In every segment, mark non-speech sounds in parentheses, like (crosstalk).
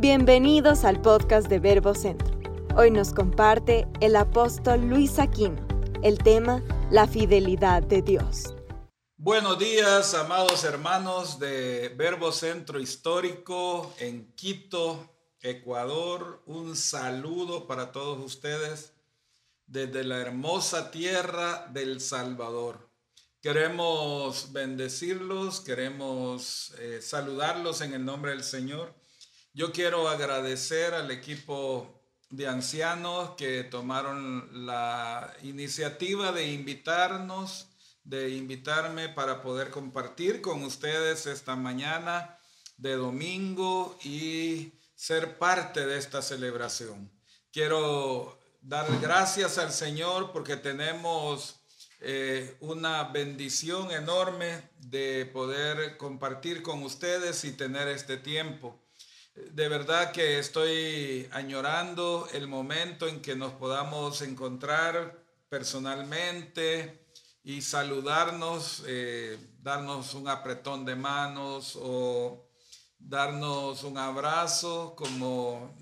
Bienvenidos al podcast de Verbo Centro. Hoy nos comparte el apóstol Luis Aquino el tema La fidelidad de Dios. Buenos días, amados hermanos de Verbo Centro Histórico en Quito, Ecuador. Un saludo para todos ustedes desde la hermosa tierra del Salvador. Queremos bendecirlos, queremos eh, saludarlos en el nombre del Señor. Yo quiero agradecer al equipo de ancianos que tomaron la iniciativa de invitarnos, de invitarme para poder compartir con ustedes esta mañana de domingo y ser parte de esta celebración. Quiero dar gracias al Señor porque tenemos eh, una bendición enorme de poder compartir con ustedes y tener este tiempo. De verdad que estoy añorando el momento en que nos podamos encontrar personalmente y saludarnos, eh, darnos un apretón de manos o darnos un abrazo como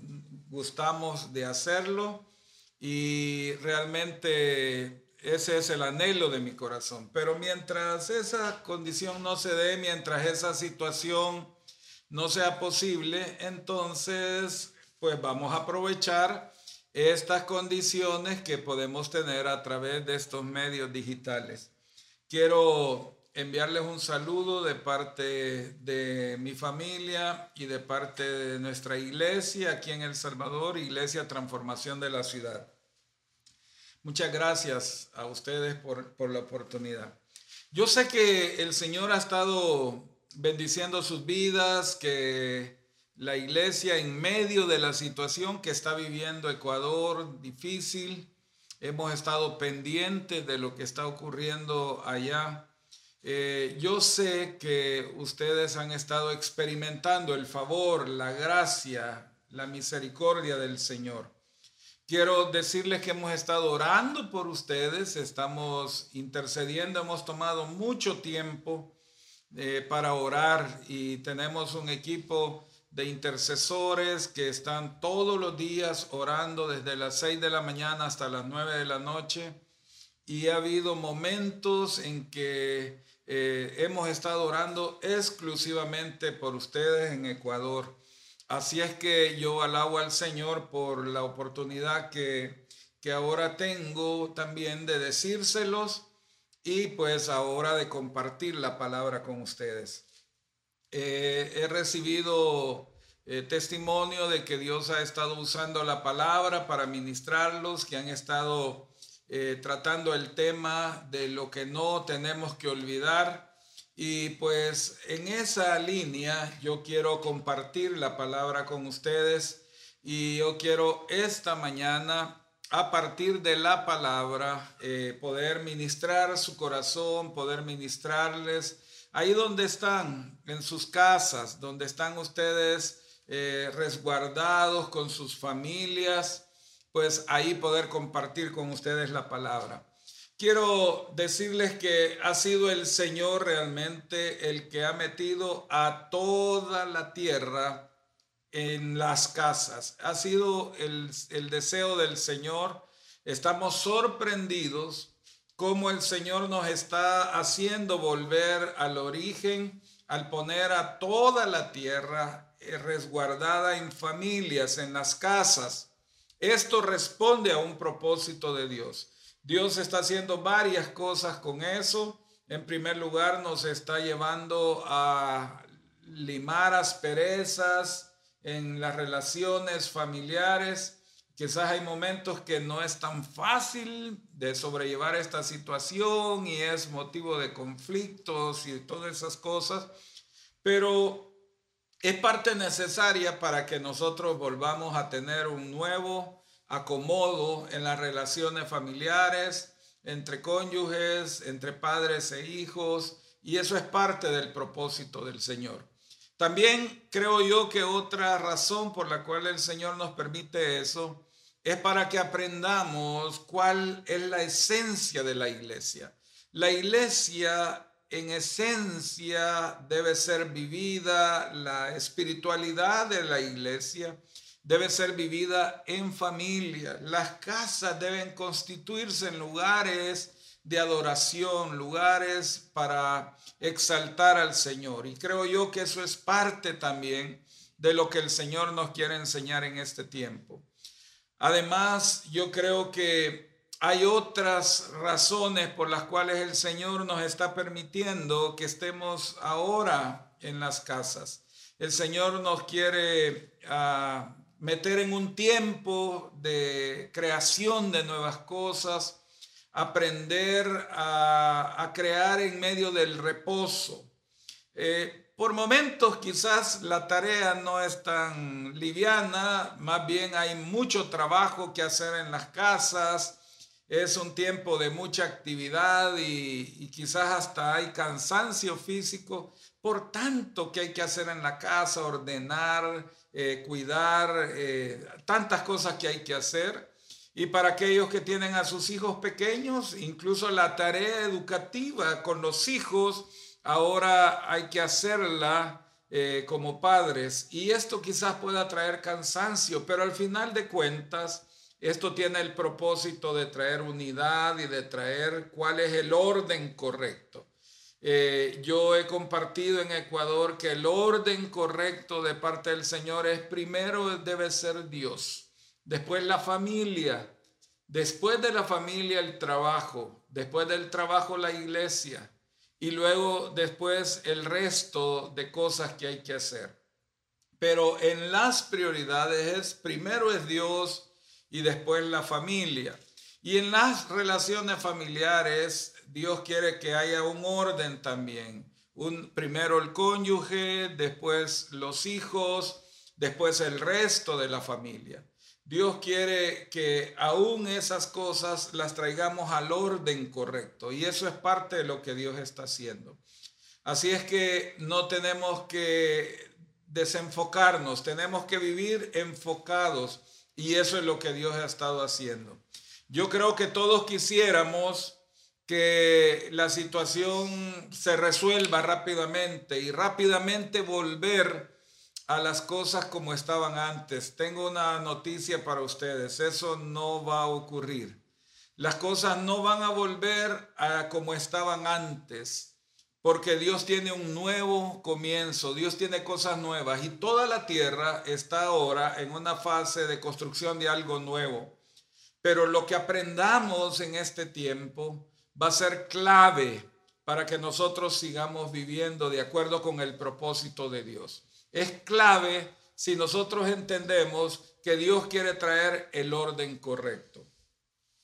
gustamos de hacerlo y realmente ese es el anhelo de mi corazón. Pero mientras esa condición no se dé, mientras esa situación no sea posible, entonces pues vamos a aprovechar estas condiciones que podemos tener a través de estos medios digitales. Quiero enviarles un saludo de parte de mi familia y de parte de nuestra iglesia aquí en El Salvador, Iglesia Transformación de la Ciudad. Muchas gracias a ustedes por, por la oportunidad. Yo sé que el Señor ha estado bendiciendo sus vidas, que la iglesia en medio de la situación que está viviendo Ecuador difícil, hemos estado pendientes de lo que está ocurriendo allá. Eh, yo sé que ustedes han estado experimentando el favor, la gracia, la misericordia del Señor. Quiero decirles que hemos estado orando por ustedes, estamos intercediendo, hemos tomado mucho tiempo eh, para orar y tenemos un equipo de intercesores que están todos los días orando desde las 6 de la mañana hasta las 9 de la noche. Y ha habido momentos en que eh, hemos estado orando exclusivamente por ustedes en Ecuador. Así es que yo alabo al Señor por la oportunidad que, que ahora tengo también de decírselos y pues ahora de compartir la palabra con ustedes. Eh, he recibido eh, testimonio de que Dios ha estado usando la palabra para ministrarlos, que han estado eh, tratando el tema de lo que no tenemos que olvidar. Y pues en esa línea yo quiero compartir la palabra con ustedes y yo quiero esta mañana a partir de la palabra, eh, poder ministrar su corazón, poder ministrarles ahí donde están, en sus casas, donde están ustedes eh, resguardados con sus familias, pues ahí poder compartir con ustedes la palabra. Quiero decirles que ha sido el Señor realmente el que ha metido a toda la tierra en las casas. Ha sido el, deseo del Señor. Estamos sorprendidos cómo el Señor nos está haciendo volver al origen al poner a toda la tierra eh, resguardada en familias, en las casas. Esto responde a un propósito de Dios. Dios está haciendo varias cosas con eso. En primer lugar, nos está llevando a limar asperezas, en las relaciones familiares. Quizás hay momentos que no es tan fácil de sobrellevar esta situación y es motivo de conflictos y todas esas cosas, pero es parte necesaria para que nosotros volvamos a tener un nuevo acomodo en las relaciones familiares, entre cónyuges, entre padres e hijos, y eso es parte del propósito del Señor. También creo yo que otra razón por la cual el Señor nos permite eso es para que aprendamos cuál es la esencia de la iglesia. La iglesia en esencia debe ser vivida, la espiritualidad de la iglesia debe ser vivida en familia. Las casas deben constituirse en lugares de adoración, lugares para exaltar al Señor. Y creo yo que eso es parte también de lo que el Señor nos quiere enseñar en este tiempo. Además, yo creo que hay otras razones por las cuales el Señor nos está permitiendo que estemos ahora en las casas. El Señor nos quiere ah, meter en un tiempo de creación de nuevas cosas, aprender a, crear en medio del reposo. Eh, por momentos quizás la tarea no es tan liviana, más bien hay mucho trabajo que hacer en las casas, es un tiempo de mucha actividad y, quizás hasta hay cansancio físico por tanto que hay que hacer en la casa, ordenar, eh, cuidar, eh, tantas cosas que hay que hacer. Y para aquellos que tienen a sus hijos pequeños, incluso la tarea educativa con los hijos, ahora hay que hacerla eh, como padres y esto quizás pueda traer cansancio, pero al final de cuentas, esto tiene el propósito de traer unidad y de traer cuál es el orden correcto. Eh, yo he compartido en Ecuador que el orden correcto de parte del Señor es primero debe ser Dios, después la familia, después de la familia el trabajo, después del trabajo la iglesia, y luego después el resto de cosas que hay que hacer. Pero en las prioridades es primero es Dios y después la familia. Y en las relaciones familiares Dios quiere que haya un orden también. Un, primero el cónyuge, después los hijos, después el resto de la familia. Dios quiere que aún esas cosas las traigamos al orden correcto y eso es parte de lo que Dios está haciendo. Así es que no tenemos que desenfocarnos, tenemos que vivir enfocados y eso es lo que Dios ha estado haciendo. Yo creo que todos quisiéramos que la situación se resuelva rápidamente y rápidamente volver a las cosas como estaban antes. Tengo una noticia para ustedes, eso no va a ocurrir. Las cosas no van a volver a como estaban antes, porque Dios tiene un nuevo comienzo, Dios tiene cosas nuevas y toda la tierra está ahora en una fase de construcción de algo nuevo. Pero lo que aprendamos en este tiempo va a ser clave para que nosotros sigamos viviendo de acuerdo con el propósito de Dios es clave si nosotros entendemos que Dios quiere traer el orden correcto.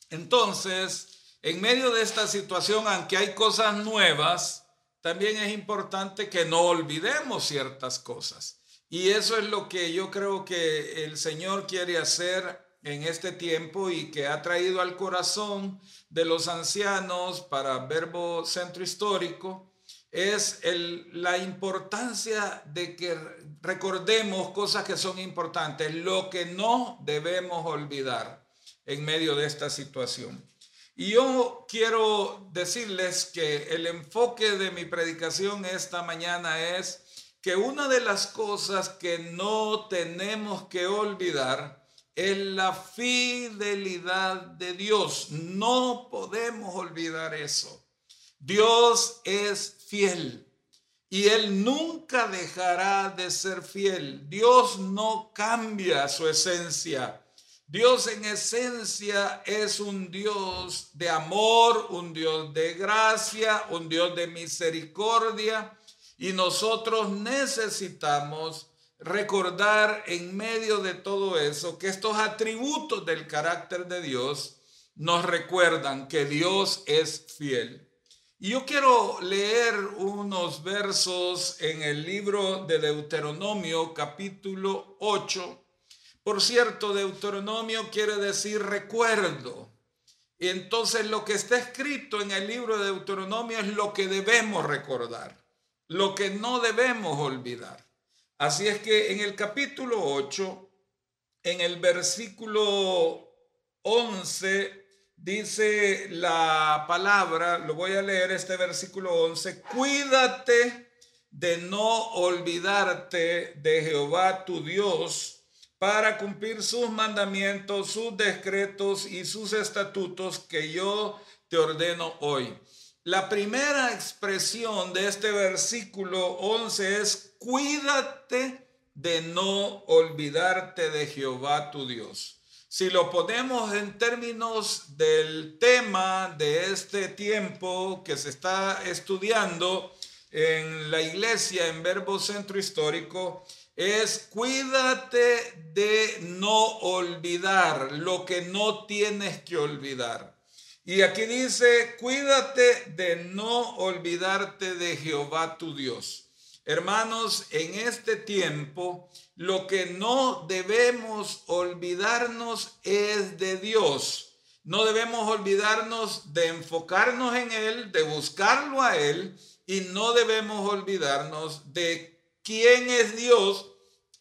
Entonces, en medio de esta situación, aunque hay cosas nuevas, también es importante que no olvidemos ciertas cosas. Y eso es lo que yo creo que el Señor quiere hacer en este tiempo y que ha traído al corazón de los ancianos para Verbo Centro Histórico es la importancia de que recordemos cosas que son importantes, lo que no debemos olvidar en medio de esta situación. Y yo quiero decirles que el enfoque de mi predicación esta mañana es que una de las cosas que no tenemos que olvidar es la fidelidad de Dios. No podemos olvidar eso. Dios es fiel y Él nunca dejará de ser fiel. Dios no cambia su esencia. Dios en esencia es un Dios de amor, un Dios de gracia, un Dios de misericordia y nosotros necesitamos recordar en medio de todo eso que estos atributos del carácter de Dios nos recuerdan que Dios es fiel. Y yo quiero leer unos versos en el libro de Deuteronomio capítulo 8. Por cierto, Deuteronomio quiere decir recuerdo. Y entonces lo que está escrito en el libro de Deuteronomio es lo que debemos recordar, lo que no debemos olvidar. Así es que en el capítulo 8, en el versículo 11, dice la palabra, lo voy a leer este versículo 11, cuídate de no olvidarte de Jehová tu Dios para cumplir sus mandamientos, sus decretos y sus estatutos que yo te ordeno hoy. La primera expresión de este versículo 11 es, cuídate de no olvidarte de Jehová tu Dios. Si lo ponemos en términos del tema de este tiempo que se está estudiando en la iglesia en Verbo Centro Histórico, es cuídate de no olvidar lo que no tienes que olvidar. Y aquí dice, cuídate de no olvidarte de Jehová tu Dios. Hermanos, en este tiempo lo que no debemos olvidarnos es de Dios. No debemos olvidarnos de enfocarnos en Él, de buscarlo a Él y no debemos olvidarnos de quién es Dios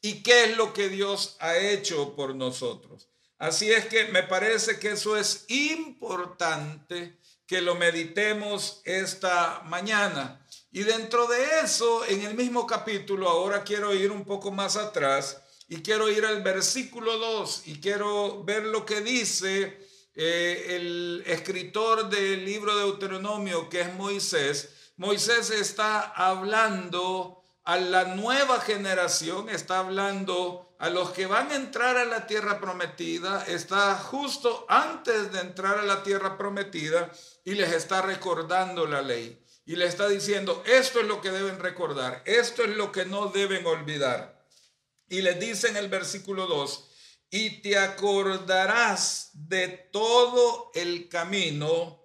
y qué es lo que Dios ha hecho por nosotros. Así es que me parece que eso es importante que lo meditemos esta mañana. Y dentro de eso, en el mismo capítulo, ahora quiero ir un poco más atrás y quiero ir al versículo 2 y quiero ver lo que dice eh, el escritor del libro de Deuteronomio, que es Moisés. Moisés está hablando a la nueva generación, está hablando a los que van a entrar a la tierra prometida, está justo antes de entrar a la tierra prometida y les está recordando la ley. Y le está diciendo, esto es lo que deben recordar, esto es lo que no deben olvidar. Y les dice en el versículo 2, y te acordarás de todo el camino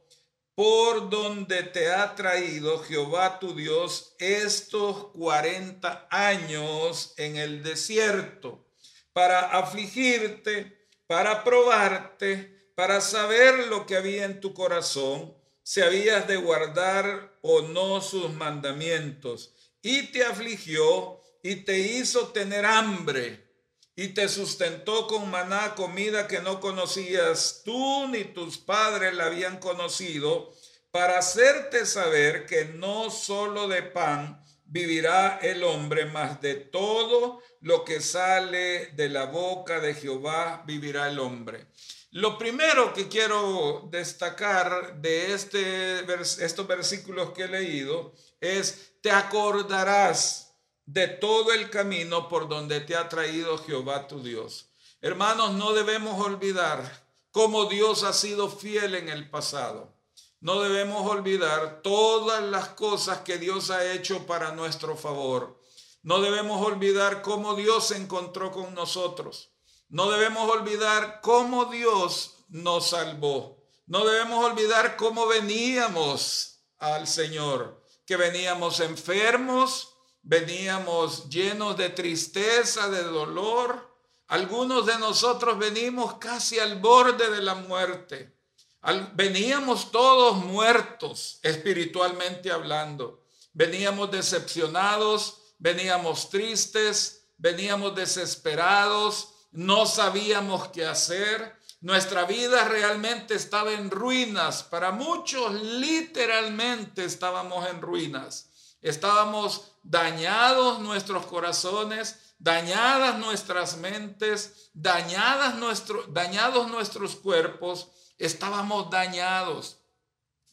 por donde te ha traído Jehová tu Dios estos 40 años en el desierto, para afligirte, para probarte, para saber lo que había en tu corazón, si habías de guardar o no sus mandamientos. Y te afligió y te hizo tener hambre y te sustentó con maná, comida que no conocías tú ni tus padres la habían conocido, para hacerte saber que no solo de pan vivirá el hombre, mas de todo lo que sale de la boca de Jehová vivirá el hombre. Lo primero que quiero destacar de este, estos versículos que he leído es, te acordarás de todo el camino por donde te ha traído Jehová tu Dios. Hermanos, no debemos olvidar cómo Dios ha sido fiel en el pasado. No debemos olvidar todas las cosas que Dios ha hecho para nuestro favor. No debemos olvidar cómo Dios se encontró con nosotros. No debemos olvidar cómo Dios nos salvó. No debemos olvidar cómo veníamos al Señor, que veníamos enfermos, veníamos llenos de tristeza, de dolor. Algunos de nosotros venimos casi al borde de la muerte. veníamos todos muertos espiritualmente hablando. Veníamos decepcionados, veníamos tristes, veníamos desesperados, no sabíamos qué hacer. Nuestra vida realmente estaba en ruinas. Para muchos literalmente estábamos en ruinas. Estábamos dañados nuestros corazones, dañadas nuestras mentes, dañadas nuestro, dañados nuestros cuerpos, estábamos dañados.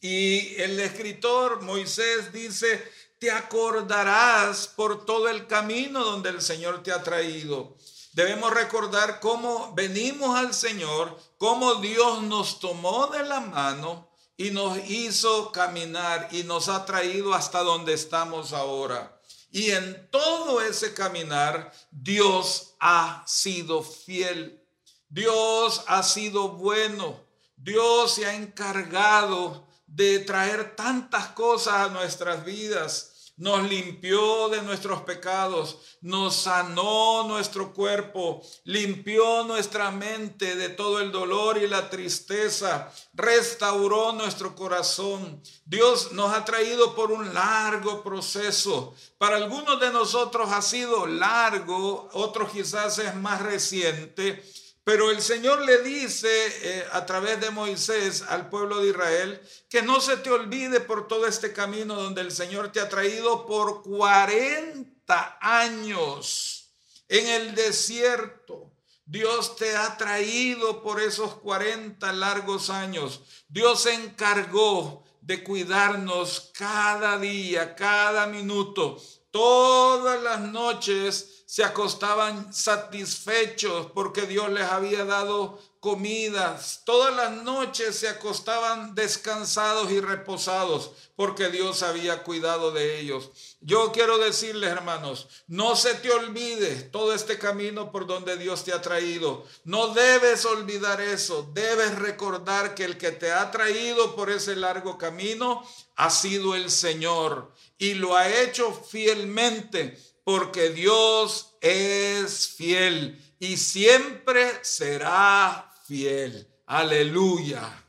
Y el escritor Moisés dice, te acordarás por todo el camino donde el Señor te ha traído. Debemos recordar cómo venimos al Señor, cómo Dios nos tomó de la mano y nos hizo caminar y nos ha traído hasta donde estamos ahora. Y en todo ese caminar, Dios ha sido fiel. Dios ha sido bueno. Dios se ha encargado de traer tantas cosas a nuestras vidas nos limpió de nuestros pecados, nos sanó nuestro cuerpo, limpió nuestra mente de todo el dolor y la tristeza, restauró nuestro corazón. Dios nos ha traído por un largo proceso. Para algunos de nosotros ha sido largo, otros quizás es más reciente, Pero el Señor le dice eh, a través de Moisés al pueblo de Israel que no se te olvide por todo este camino donde el Señor te ha traído por 40 años en el desierto. Dios te ha traído por esos 40 largos años. Dios se encargó de cuidarnos cada día, cada minuto, todas las noches se acostaban satisfechos porque Dios les había dado comidas. Todas las noches se acostaban descansados y reposados porque Dios había cuidado de ellos. Yo quiero decirles, hermanos, no se te olvide todo este camino por donde Dios te ha traído. No debes olvidar eso. Debes recordar que el que te ha traído por ese largo camino ha sido el Señor y lo ha hecho fielmente porque Dios es fiel y siempre será fiel. Aleluya.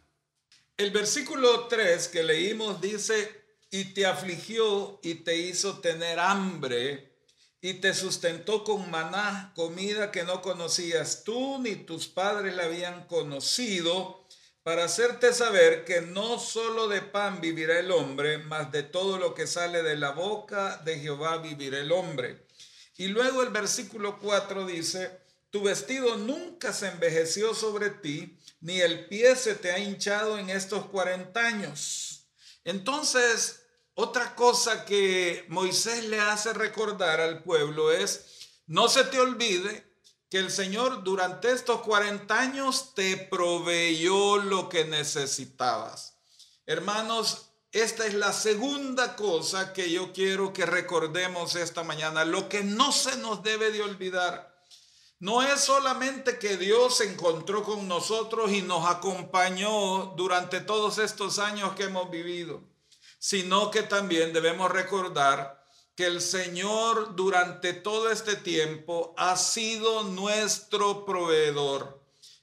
El versículo 3 que leímos dice, y te afligió y te hizo tener hambre y te sustentó con maná, comida que no conocías tú ni tus padres la habían conocido para hacerte saber que no solo de pan vivirá el hombre, mas de todo lo que sale de la boca de Jehová vivirá el hombre. Y luego el versículo 4 dice, tu vestido nunca se envejeció sobre ti, ni el pie se te ha hinchado en estos 40 años. Entonces, otra cosa que Moisés le hace recordar al pueblo es, no se te olvide que el Señor durante estos 40 años te proveyó lo que necesitabas. Hermanos, esta es la segunda cosa que yo quiero que recordemos esta mañana. Lo que no se nos debe de olvidar. No es solamente que Dios se encontró con nosotros y nos acompañó durante todos estos años que hemos vivido, sino que también debemos recordar que el Señor durante todo este tiempo ha sido nuestro proveedor.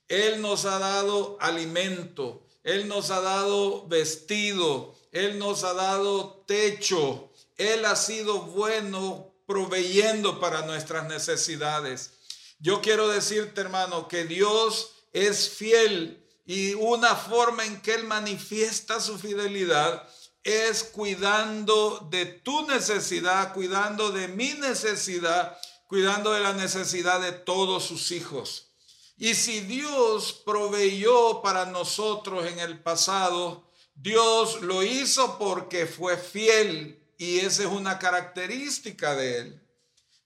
Él nos ha dado alimento, Él nos ha dado vestido, Él nos ha dado techo, Él ha sido bueno proveyendo para nuestras necesidades. Yo quiero decirte, hermano, que Dios es fiel y una forma en que Él manifiesta su fidelidad es cuidando de tu necesidad, cuidando de mi necesidad, cuidando de la necesidad de todos sus hijos. Y si Dios proveyó para nosotros en el pasado, Dios lo hizo porque fue fiel y esa es una característica de él.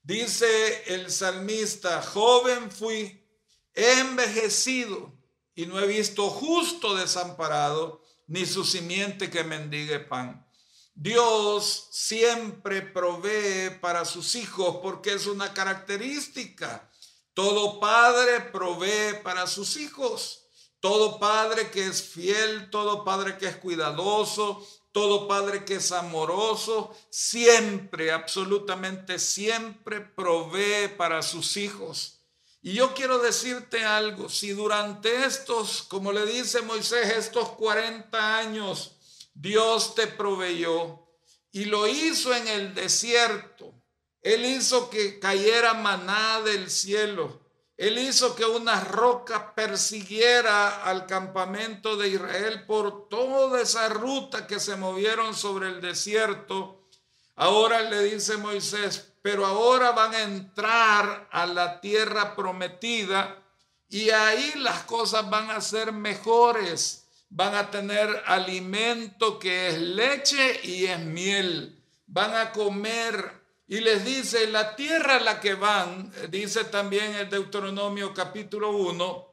Dice el salmista, joven fui, he envejecido y no he visto justo desamparado ni su simiente que mendigue pan. Dios siempre provee para sus hijos porque es una característica. Todo padre provee para sus hijos. Todo padre que es fiel, todo padre que es cuidadoso, todo padre que es amoroso, siempre, absolutamente siempre provee para sus hijos. Y yo quiero decirte algo, si durante estos, como le dice Moisés, estos 40 años, Dios te proveyó y lo hizo en el desierto, Él hizo que cayera maná del cielo, Él hizo que una roca persiguiera al campamento de Israel por toda esa ruta que se movieron sobre el desierto. Ahora le dice Moisés, pero ahora van a entrar a la tierra prometida y ahí las cosas van a ser mejores. Van a tener alimento que es leche y es miel. Van a comer. Y les dice, la tierra a la que van, dice también el Deuteronomio capítulo 1,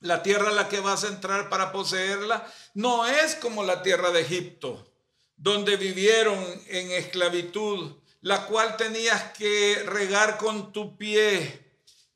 la tierra a la que vas a entrar para poseerla, no es como la tierra de Egipto, donde vivieron en esclavitud la cual tenías que regar con tu pie.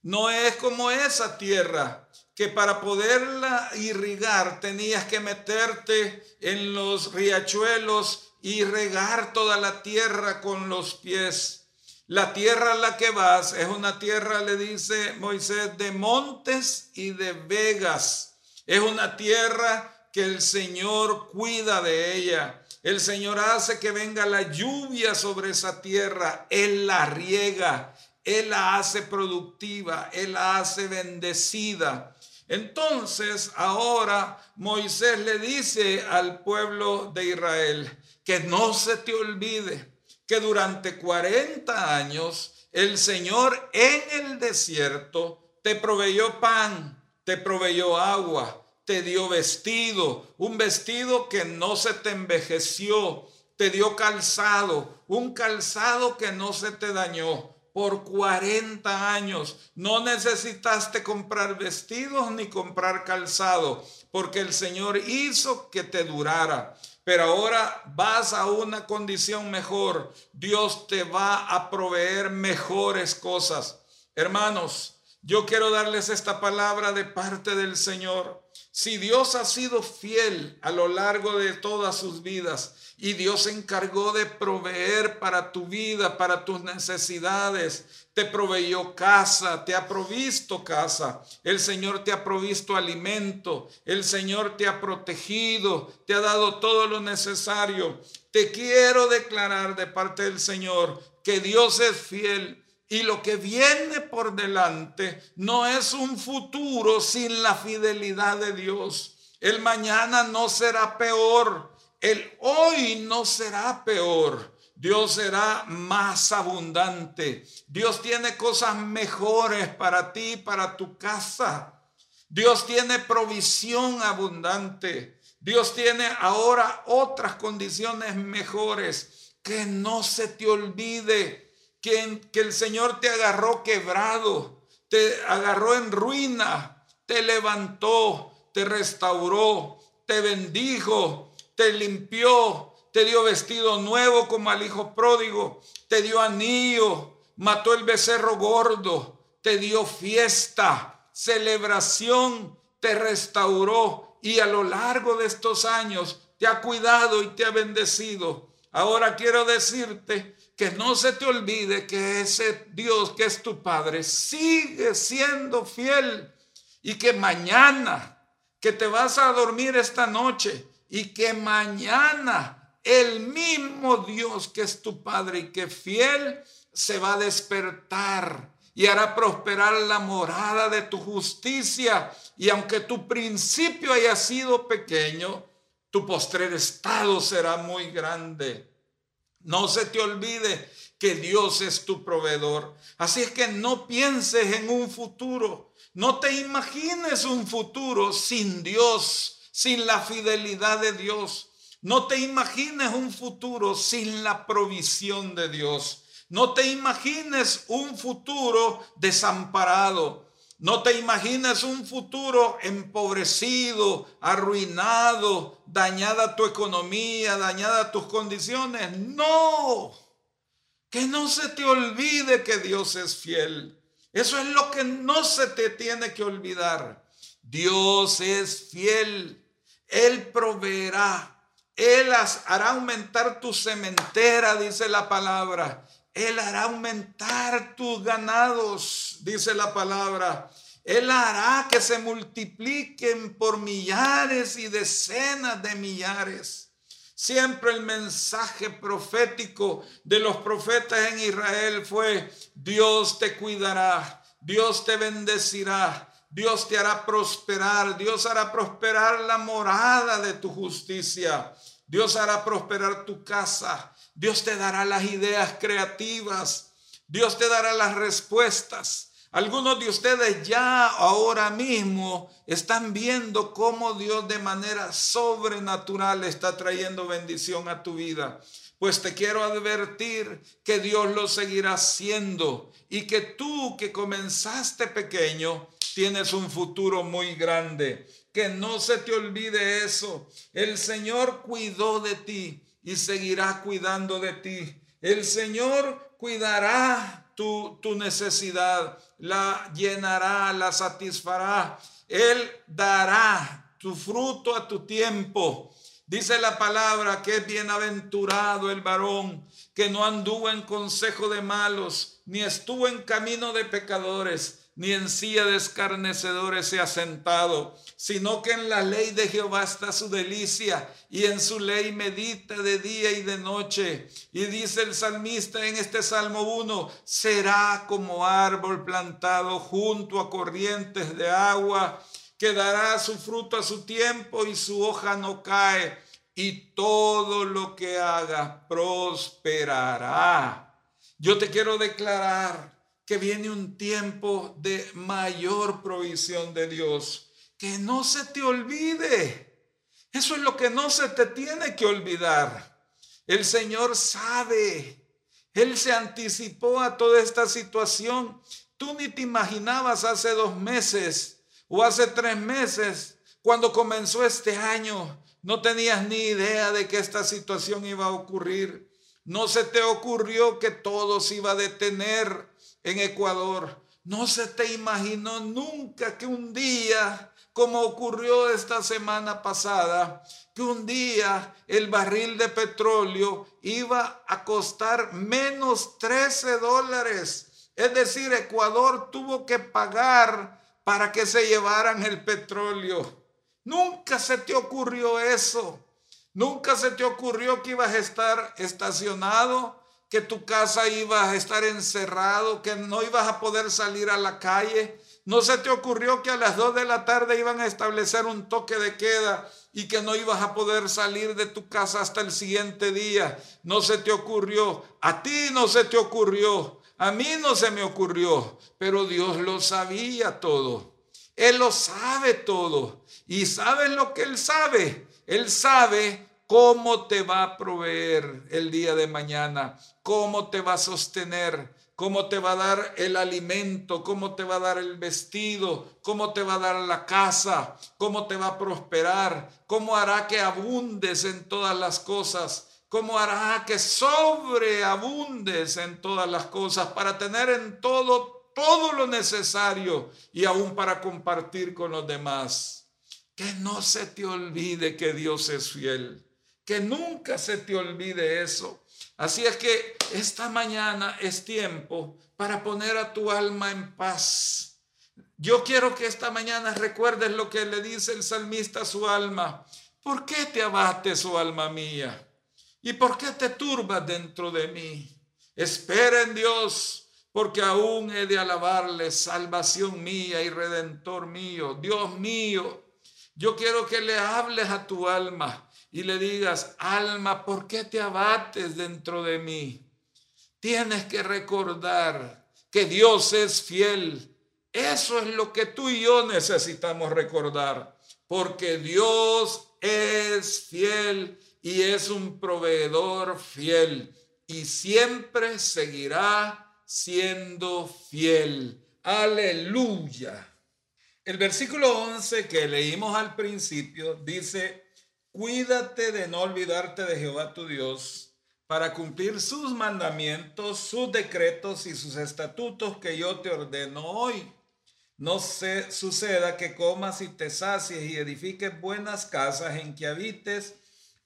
No es como esa tierra, que para poderla irrigar tenías que meterte en los riachuelos y regar toda la tierra con los pies. La tierra a la que vas es una tierra, le dice Moisés, de montes y de vegas. Es una tierra que el Señor cuida de ella. El Señor hace que venga la lluvia sobre esa tierra. Él la riega. Él la hace productiva, Él la hace bendecida. Entonces ahora Moisés le dice al pueblo de Israel que no se te olvide que durante 40 años el Señor en el desierto te proveyó pan, te proveyó agua, te dio vestido, un vestido que no se te envejeció, te dio calzado, un calzado que no se te dañó por 40 años. No necesitaste comprar vestidos ni comprar calzado, porque el Señor hizo que te durara. Pero ahora vas a una condición mejor. Dios te va a proveer mejores cosas. Hermanos, yo quiero darles esta palabra de parte del Señor. Si Dios ha sido fiel a lo largo de todas sus vidas y Dios se encargó de proveer para tu vida, para tus necesidades, te proveyó casa, te ha provisto casa, el Señor te ha provisto alimento, el Señor te ha protegido, te ha dado todo lo necesario. Te quiero declarar de parte del Señor que Dios es fiel y lo que viene por delante no es un futuro sin la fidelidad de Dios. El mañana no será peor. El hoy no será peor. Dios será más abundante. Dios tiene cosas mejores para ti, para tu casa. Dios tiene provisión abundante. Dios tiene ahora otras condiciones mejores. Que no se te olvide que, el Señor te agarró quebrado, te agarró en ruina, te levantó, te restauró, te bendijo, te limpió, te dio vestido nuevo como al hijo pródigo, te dio anillo, mató el becerro gordo, te dio fiesta, celebración, te restauró y a lo largo de estos años te ha cuidado y te ha bendecido. Ahora quiero decirte que no se te olvide que ese Dios que es tu Padre sigue siendo fiel y que mañana, que te vas a dormir esta noche y que mañana el mismo Dios que es tu Padre y que fiel se va a despertar y hará prosperar la morada de tu justicia. Y aunque tu principio haya sido pequeño, tu postrer estado será muy grande. No se te olvide que Dios es tu proveedor. Así es que no pienses en un futuro. No te imagines un futuro sin Dios, sin la fidelidad de Dios. No te imagines un futuro sin la provisión de Dios. No te imagines un futuro desamparado. No te imagines un futuro empobrecido, arruinado, dañada tu economía, dañada tus condiciones. No, que no se te olvide que Dios es fiel. Eso es lo que no se te tiene que olvidar. Dios es fiel. Él proveerá. Él hará aumentar tu cementera, dice la palabra. Él hará aumentar tus ganados, dice la palabra. Él hará que se multipliquen por millares y decenas de millares. Siempre el mensaje profético de los profetas en Israel fue, Dios te cuidará, Dios te bendecirá, Dios te hará prosperar, Dios hará prosperar la morada de tu justicia, Dios hará prosperar tu casa, Dios te dará las ideas creativas. Dios te dará las respuestas. Algunos de ustedes ya ahora mismo están viendo cómo Dios de manera sobrenatural está trayendo bendición a tu vida. Pues te quiero advertir que Dios lo seguirá haciendo y que tú que comenzaste pequeño tienes un futuro muy grande. Que no se te olvide eso. El Señor cuidó de ti y seguirá cuidando de ti. El Señor cuidará tu, tu necesidad, la llenará, la satisfará. Él dará tu fruto a tu tiempo. Dice la palabra que es bienaventurado el varón que no anduvo en consejo de malos, ni estuvo en camino de pecadores, ni en silla de escarnecedores se ha sentado, sino que en la ley de Jehová está su delicia, y en su ley medita de día y de noche. Y dice el salmista en este Salmo 1, será como árbol plantado junto a corrientes de agua, que dará su fruto a su tiempo y su hoja no cae, y todo lo que haga prosperará. Yo te quiero declarar que viene un tiempo de mayor provisión de Dios. Que no se te olvide. Eso es lo que no se te tiene que olvidar. El Señor sabe. Él se anticipó a toda esta situación. Tú ni te imaginabas hace dos meses o hace tres meses, cuando comenzó este año, no tenías ni idea de que esta situación iba a ocurrir. No se te ocurrió que todo se iba a detener en Ecuador. No se te imaginó nunca que un día, como ocurrió esta semana pasada, que un día el barril de petróleo iba a costar menos 13 dólares. Es decir, Ecuador tuvo que pagar para que se llevaran el petróleo. Nunca se te ocurrió eso. Nunca se te ocurrió que ibas a estar estacionado, que tu casa iba a estar encerrado, que no ibas a poder salir a la calle. No se te ocurrió que a las 2 de la tarde iban a establecer un toque de queda y que no ibas a poder salir de tu casa hasta el siguiente día. No se te ocurrió. A ti no se te ocurrió. A mí no se me ocurrió. Pero Dios lo sabía todo. Él lo sabe todo. ¿Y sabes lo que Él sabe? Él sabe cómo te va a proveer el día de mañana, cómo te va a sostener, cómo te va a dar el alimento, cómo te va a dar el vestido, cómo te va a dar la casa, cómo te va a prosperar, cómo hará que abundes en todas las cosas, cómo hará que sobreabundes en todas las cosas para tener en todo todo lo necesario y aún para compartir con los demás. Que no se te olvide que Dios es fiel que nunca se te olvide eso. Así es que esta mañana es tiempo para poner a tu alma en paz. Yo quiero que esta mañana recuerdes lo que le dice el salmista a su alma. ¿Por qué te abates, oh alma mía? ¿Y por qué te turbas dentro de mí? Espera en Dios, porque aún he de alabarle, salvación mía y redentor mío, Dios mío. Yo quiero que le hables a tu alma y le digas, alma, ¿por qué te abates dentro de mí? Tienes que recordar que Dios es fiel. Eso es lo que tú y yo necesitamos recordar, porque Dios es fiel y es un proveedor fiel y siempre seguirá siendo fiel. Aleluya. El versículo 11 que leímos al principio dice, Cuídate de no olvidarte de Jehová tu Dios para cumplir sus mandamientos, sus decretos y sus estatutos que yo te ordeno hoy. No se suceda que comas y te sacies y edifiques buenas casas en que habites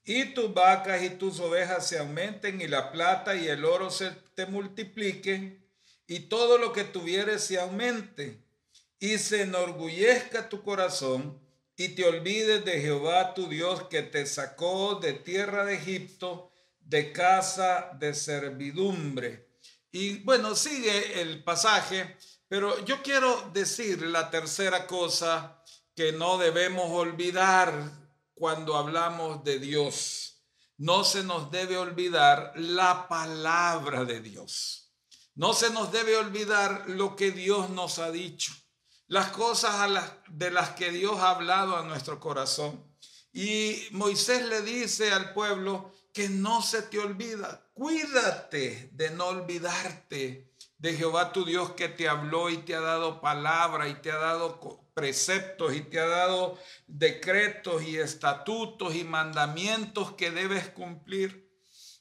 y tus vacas y tus ovejas se aumenten y la plata y el oro se te multipliquen y todo lo que tuvieres se aumente y se enorgullezca tu corazón y te olvides de Jehová tu Dios que te sacó de tierra de Egipto, de casa de servidumbre. Y bueno, sigue el pasaje, pero yo quiero decir la tercera cosa que no debemos olvidar cuando hablamos de Dios. No se nos debe olvidar la palabra de Dios. No se nos debe olvidar lo que Dios nos ha dicho las cosas de las que Dios ha hablado a nuestro corazón. Y Moisés le dice al pueblo que no se te olvida, cuídate de no olvidarte de Jehová tu Dios que te habló y te ha dado palabra y te ha dado preceptos y te ha dado decretos y estatutos y mandamientos que debes cumplir.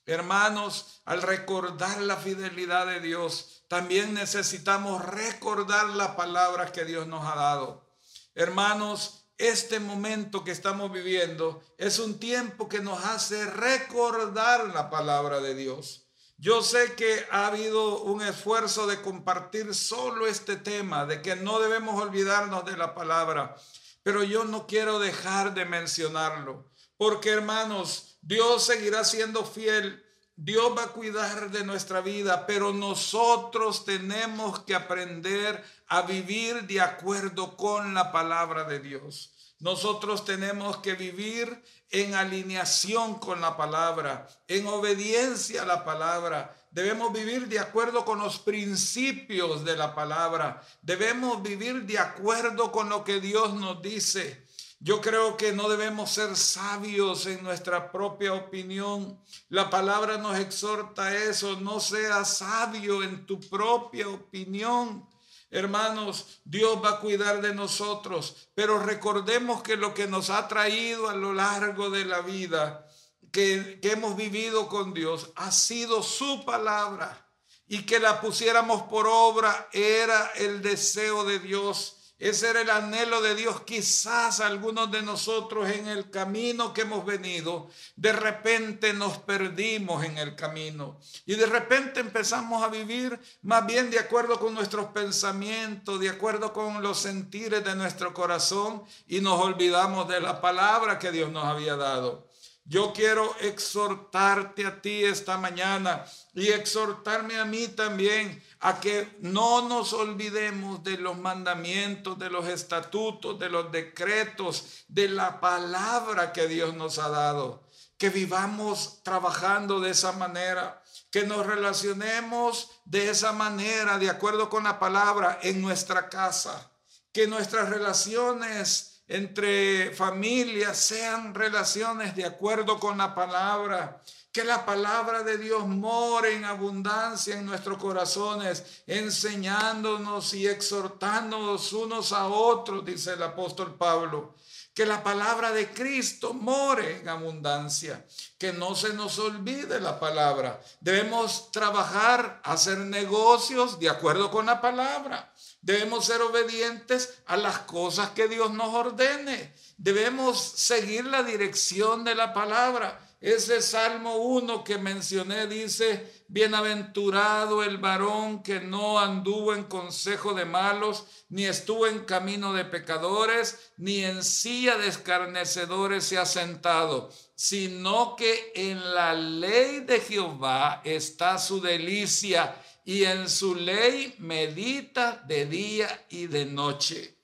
Hermanos, al recordar la fidelidad de Dios, también necesitamos recordar la palabra que Dios nos ha dado. Hermanos, este momento que estamos viviendo es un tiempo que nos hace recordar la palabra de Dios. Yo sé que ha habido un esfuerzo de compartir solo este tema, de que no debemos olvidarnos de la palabra, pero yo no quiero dejar de mencionarlo, porque hermanos, Dios seguirá siendo fiel, Dios va a cuidar de nuestra vida, pero nosotros tenemos que aprender a vivir de acuerdo con la palabra de Dios. Nosotros tenemos que vivir en alineación con la palabra, en obediencia a la palabra. Debemos vivir de acuerdo con los principios de la palabra. Debemos vivir de acuerdo con lo que Dios nos dice. Yo creo que no debemos ser sabios en nuestra propia opinión. La palabra nos exhorta a eso. No seas sabio en tu propia opinión. Hermanos, Dios va a cuidar de nosotros, pero recordemos que lo que nos ha traído a lo largo de la vida, que, que hemos vivido con Dios, ha sido su palabra y que la pusiéramos por obra era el deseo de Dios ese era el anhelo de Dios. Quizás algunos de nosotros en el camino que hemos venido, de repente nos perdimos en el camino y de repente empezamos a vivir más bien de acuerdo con nuestros pensamientos, de acuerdo con los sentires de nuestro corazón y nos olvidamos de la palabra que Dios nos había dado. Yo quiero exhortarte a ti esta mañana y exhortarme a mí también a que no nos olvidemos de los mandamientos, de los estatutos, de los decretos, de la palabra que Dios nos ha dado. Que vivamos trabajando de esa manera, que nos relacionemos de esa manera, de acuerdo con la palabra, en nuestra casa. Que nuestras relaciones entre familias sean relaciones de acuerdo con la palabra. Que la palabra de Dios more en abundancia en nuestros corazones, enseñándonos y exhortándonos unos a otros, dice el apóstol Pablo. Que la palabra de Cristo more en abundancia. Que no se nos olvide la palabra. Debemos trabajar, hacer negocios de acuerdo con la palabra. Debemos ser obedientes a las cosas que Dios nos ordene. Debemos seguir la dirección de la palabra. Ese Salmo 1 que mencioné dice, bienaventurado el varón que no anduvo en consejo de malos, ni estuvo en camino de pecadores, ni en silla de escarnecedores se ha sentado, sino que en la ley de Jehová está su delicia y en su ley medita de día y de noche.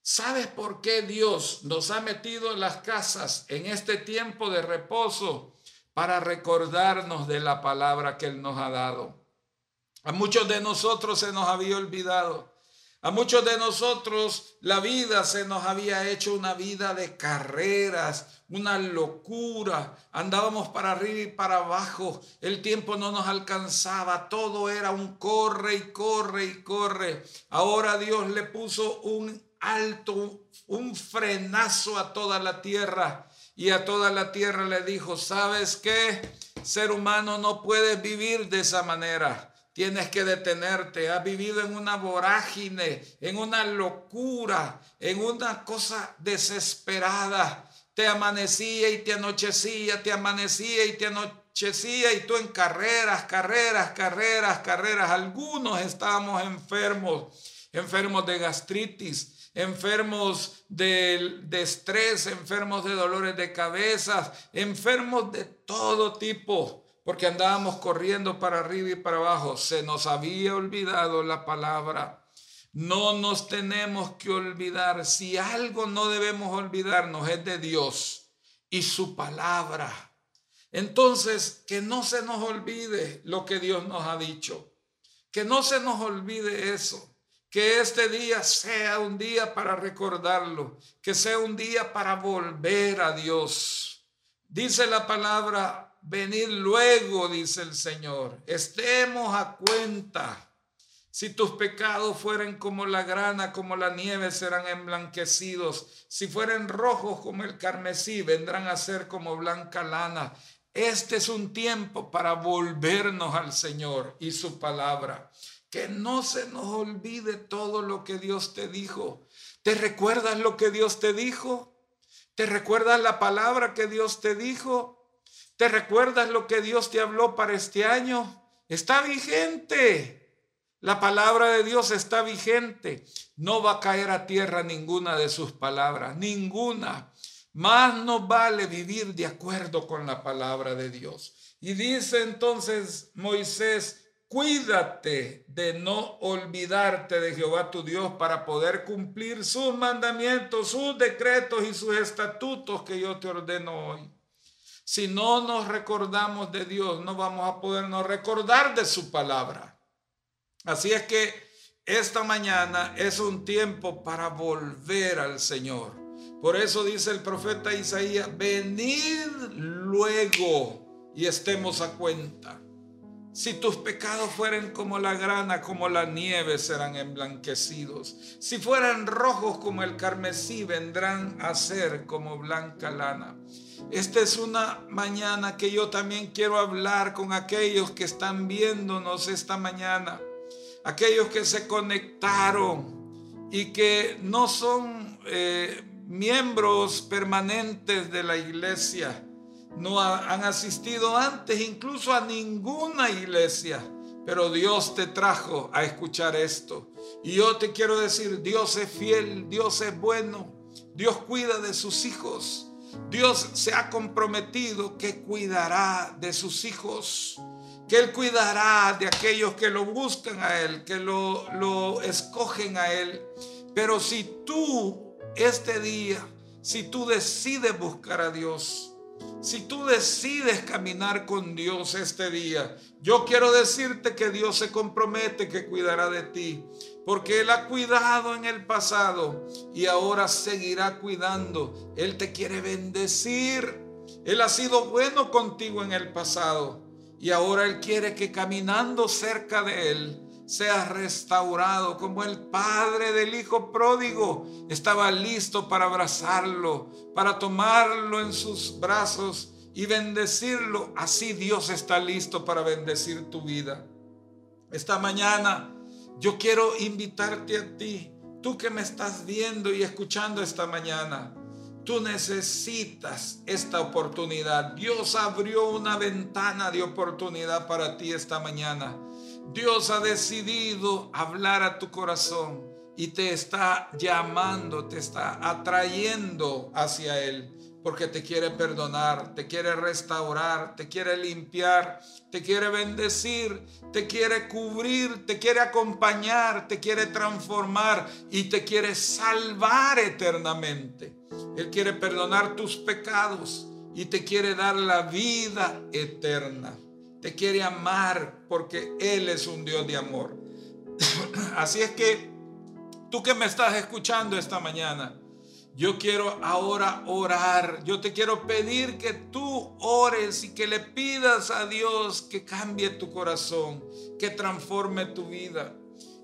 ¿Sabes por qué Dios nos ha metido en las casas en este tiempo de reposo? Para recordarnos de la palabra que Él nos ha dado. A muchos de nosotros se nos había olvidado. A muchos de nosotros la vida se nos había hecho una vida de carreras, una locura. Andábamos para arriba y para abajo. El tiempo no nos alcanzaba. Todo era un corre y corre y corre. Ahora Dios le puso un alto, un frenazo a toda la tierra. Y a toda la tierra le dijo, ¿sabes qué? Ser humano no puede vivir de esa manera. Tienes que detenerte. Has vivido en una vorágine, en una locura, en una cosa desesperada. Te amanecía y te anochecía, te amanecía y te anochecía y tú en carreras, carreras, carreras, carreras. Algunos estábamos enfermos, enfermos de gastritis, enfermos de, estrés, enfermos de dolores de cabeza, enfermos de todo tipo porque andábamos corriendo para arriba y para abajo. Se nos había olvidado la palabra. No nos tenemos que olvidar. Si algo no debemos olvidarnos es de Dios y su palabra. Entonces, que no se nos olvide lo que Dios nos ha dicho. Que no se nos olvide eso. Que este día sea un día para recordarlo. Que sea un día para volver a Dios. Dice la palabra, venir luego, dice el Señor. Estemos a cuenta. Si tus pecados fueren como la grana, como la nieve, serán emblanquecidos. Si fueren rojos como el carmesí, vendrán a ser como blanca lana. Este es un tiempo para volvernos al Señor y su palabra. Que no se nos olvide todo lo que Dios te dijo. ¿Te recuerdas lo que Dios te dijo? ¿Te recuerdas la palabra que Dios te dijo? ¿Te recuerdas lo que Dios te habló para este año? está vigente. La palabra de Dios está vigente. No va a caer a tierra ninguna de sus palabras, ninguna. Más nos vale vivir de acuerdo con la palabra de Dios. Y dice entonces Moisés, Cuídate de no olvidarte de Jehová tu Dios para poder cumplir sus mandamientos, sus decretos y sus estatutos que yo te ordeno hoy. Si no nos recordamos de Dios, no vamos a podernos recordar de su palabra. Así es que esta mañana es un tiempo para volver al Señor. Por eso dice el profeta Isaías, venid luego y estemos a cuenta. Si tus pecados fueran como la grana, como la nieve, serán emblanquecidos. Si fueran rojos como el carmesí, vendrán a ser como blanca lana. Esta es una mañana que yo también quiero hablar con aquellos que están viéndonos esta mañana. Aquellos que se conectaron y que no son eh, miembros permanentes de la iglesia no han asistido antes incluso a ninguna iglesia, pero Dios te trajo a escuchar esto. Y yo te quiero decir, Dios es fiel, Dios es bueno, Dios cuida de sus hijos. Dios se ha comprometido que cuidará de sus hijos, que Él cuidará de aquellos que lo buscan a Él, que lo, lo escogen a Él. Pero si tú este día, si tú decides buscar a Dios, si tú decides caminar con Dios este día, yo quiero decirte que Dios se compromete que cuidará de ti, porque Él ha cuidado en el pasado y ahora seguirá cuidando. Él te quiere bendecir. Él ha sido bueno contigo en el pasado y ahora Él quiere que caminando cerca de Él, seas restaurado como el padre del hijo pródigo estaba listo para abrazarlo, para tomarlo en sus brazos y bendecirlo. Así Dios está listo para bendecir tu vida. Esta mañana yo quiero invitarte a ti, tú que me estás viendo y escuchando esta mañana. Tú necesitas esta oportunidad. Dios abrió una ventana de oportunidad para ti esta mañana. Dios ha decidido hablar a tu corazón y te está llamando, te está atrayendo hacia Él, porque te quiere perdonar, te quiere restaurar, te quiere limpiar, te quiere bendecir, te quiere cubrir, te quiere acompañar, te quiere transformar y te quiere salvar eternamente. Él quiere perdonar tus pecados y te quiere dar la vida eterna te quiere amar porque Él es un Dios de amor. (clears throat) Así es que tú que me estás escuchando esta mañana, yo quiero ahora orar. Yo te quiero pedir que tú ores y que le pidas a Dios que cambie tu corazón, que transforme tu vida.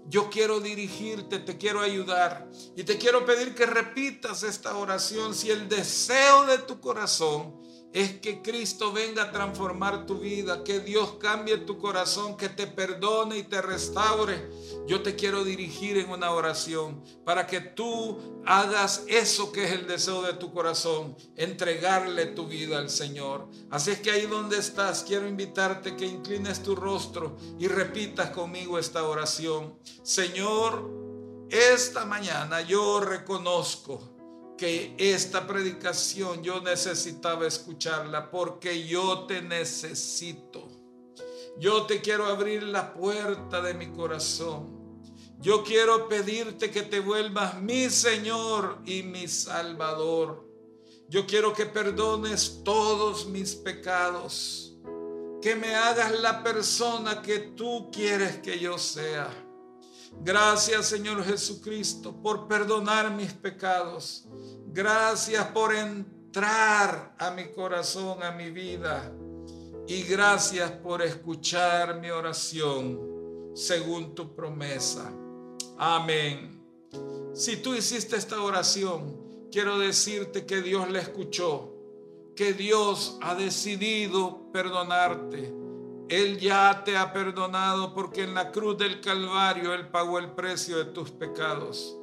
Yo quiero dirigirte, te quiero ayudar y te quiero pedir que repitas esta oración si el deseo de tu corazón es que Cristo venga a transformar tu vida, que Dios cambie tu corazón, que te perdone y te restaure. Yo te quiero dirigir en una oración para que tú hagas eso que es el deseo de tu corazón, entregarle tu vida al Señor. Así es que ahí donde estás, quiero invitarte que inclines tu rostro y repitas conmigo esta oración. Señor, esta mañana yo reconozco que esta predicación yo necesitaba escucharla porque yo te necesito. Yo te quiero abrir la puerta de mi corazón. Yo quiero pedirte que te vuelvas mi Señor y mi Salvador. Yo quiero que perdones todos mis pecados. Que me hagas la persona que tú quieres que yo sea. Gracias Señor Jesucristo por perdonar mis pecados. Gracias por entrar a mi corazón, a mi vida. Y gracias por escuchar mi oración según tu promesa. Amén. Si tú hiciste esta oración, quiero decirte que Dios la escuchó, que Dios ha decidido perdonarte. Él ya te ha perdonado porque en la cruz del Calvario Él pagó el precio de tus pecados.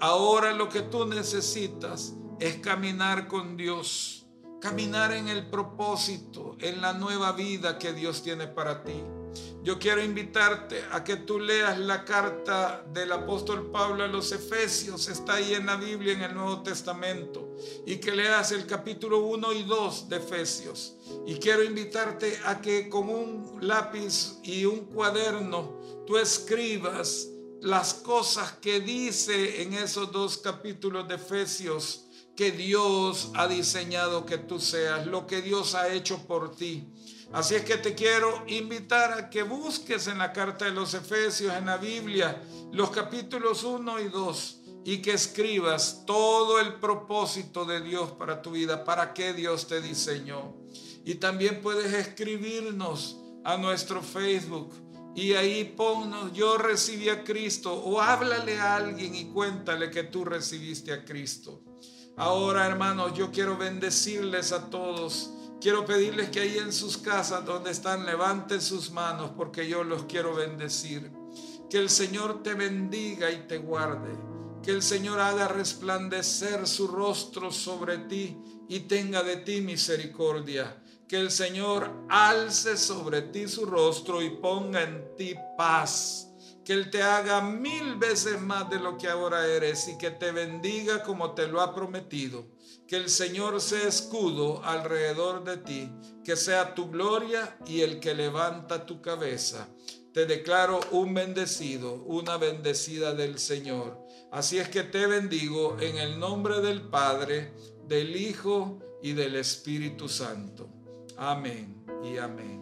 Ahora lo que tú necesitas es caminar con Dios, caminar en el propósito, en la nueva vida que Dios tiene para ti. Yo quiero invitarte a que tú leas la carta del apóstol Pablo a los Efesios, está ahí en la Biblia en el Nuevo Testamento, y que leas el capítulo 1 y 2 de Efesios. Y quiero invitarte a que con un lápiz y un cuaderno tú escribas las cosas que dice en esos dos capítulos de Efesios que Dios ha diseñado que tú seas, lo que Dios ha hecho por ti. Así es que te quiero invitar a que busques en la carta de los Efesios, en la Biblia, los capítulos 1 y 2 y que escribas todo el propósito de Dios para tu vida, para qué Dios te diseñó. Y también puedes escribirnos a nuestro Facebook y ahí ponnos, yo recibí a Cristo o háblale a alguien y cuéntale que tú recibiste a Cristo. Ahora, hermanos, yo quiero bendecirles a todos. Quiero pedirles que ahí en sus casas donde están levanten sus manos porque yo los quiero bendecir. Que el Señor te bendiga y te guarde. Que el Señor haga resplandecer su rostro sobre ti y tenga de ti misericordia. Que el Señor alce sobre ti su rostro y ponga en ti paz que Él te haga mil veces más de lo que ahora eres y que te bendiga como te lo ha prometido. Que el Señor sea escudo alrededor de ti, que sea tu gloria y el que levanta tu cabeza. Te declaro un bendecido, una bendecida del Señor. Así es que te bendigo en el nombre del Padre, del Hijo y del Espíritu Santo. Amén y amén.